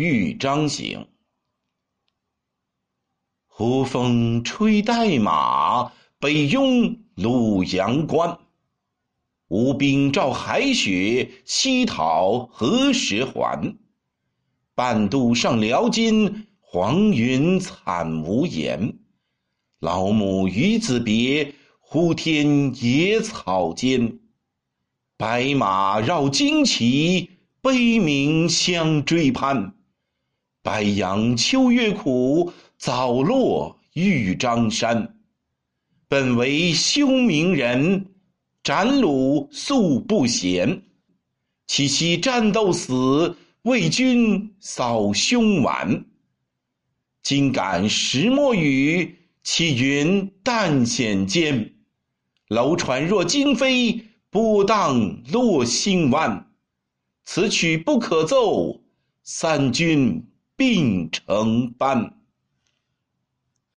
豫章行。胡风吹代马，北拥鲁阳关。吴兵照海雪，西讨何时还？半渡上辽津，黄云惨无言。老母与子别，呼天野草间。白马绕旌旗，悲鸣相追攀。白杨秋月苦，早落豫章山。本为休明人，斩虏素不闲。岂惜战斗死，为君扫凶顽。今感石墨雨，岂云淡险间。楼船若惊飞。波荡落星湾，此曲不可奏，三军并成班。